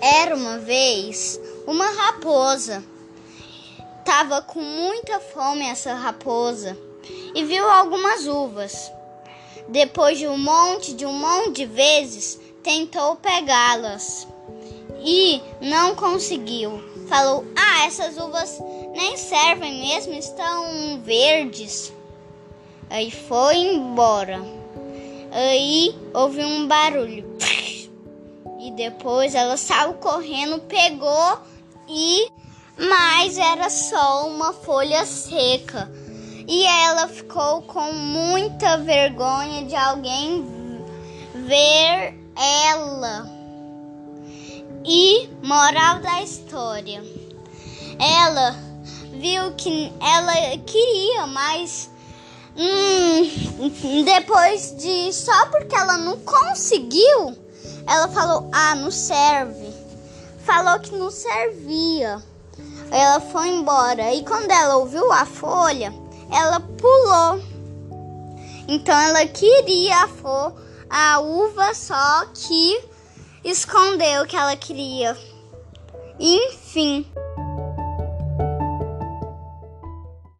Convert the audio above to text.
Era uma vez uma raposa. Tava com muita fome essa raposa e viu algumas uvas. Depois de um monte de um monte de vezes, tentou pegá-las e não conseguiu. Falou: "Ah, essas uvas nem servem mesmo, estão verdes". Aí foi embora. Aí houve um barulho. E depois ela saiu correndo, pegou e. Mas era só uma folha seca. E ela ficou com muita vergonha de alguém ver ela. E moral da história: ela viu que ela queria, mas hum, depois de só porque ela não conseguiu, ela falou: Ah, não serve. Falou que não servia. Ela foi embora. E quando ela ouviu a folha, ela pulou. Então ela queria a, uva, só que escondeu o que ela queria. Enfim.